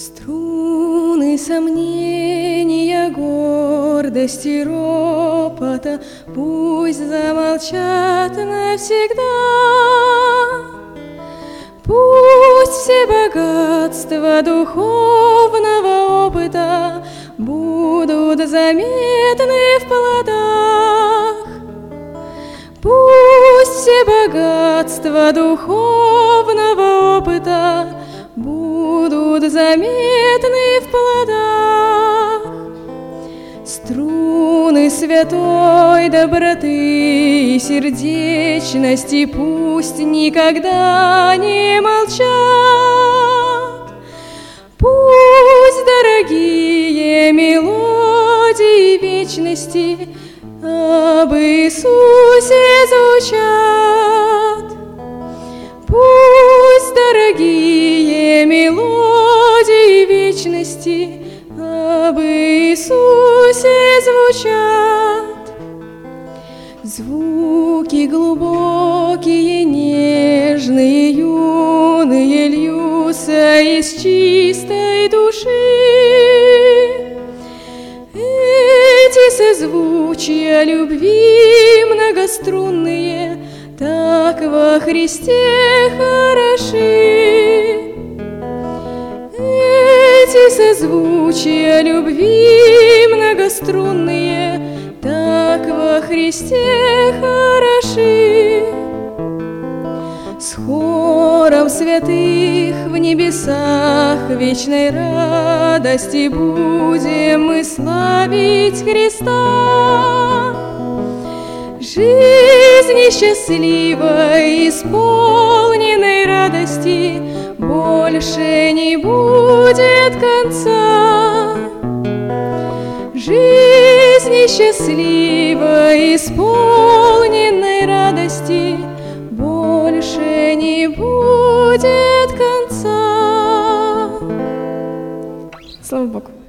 Струны сомнения, гордости, ропота Пусть замолчат навсегда. Пусть все богатства духовного опыта Будут заметны в плодах. Пусть все богатства духовного опыта будут заметны в плодах. Струны святой доброты и сердечности пусть никогда не молчат. Пусть дорогие мелодии вечности об Иисусе звучат. Пусть дорогие вечности об Иисусе звучат. Звуки глубокие, нежные, юные льются из чистой души. Эти созвучия любви многострунные так во Христе хороши. Созвучия любви многострунные так во Христе хороши. С хором святых в небесах вечной радости будем мы славить Христа. Жизни счастливой, исполненной радости конца. Жизни счастливой, исполненной радости больше не будет конца. Слава Богу.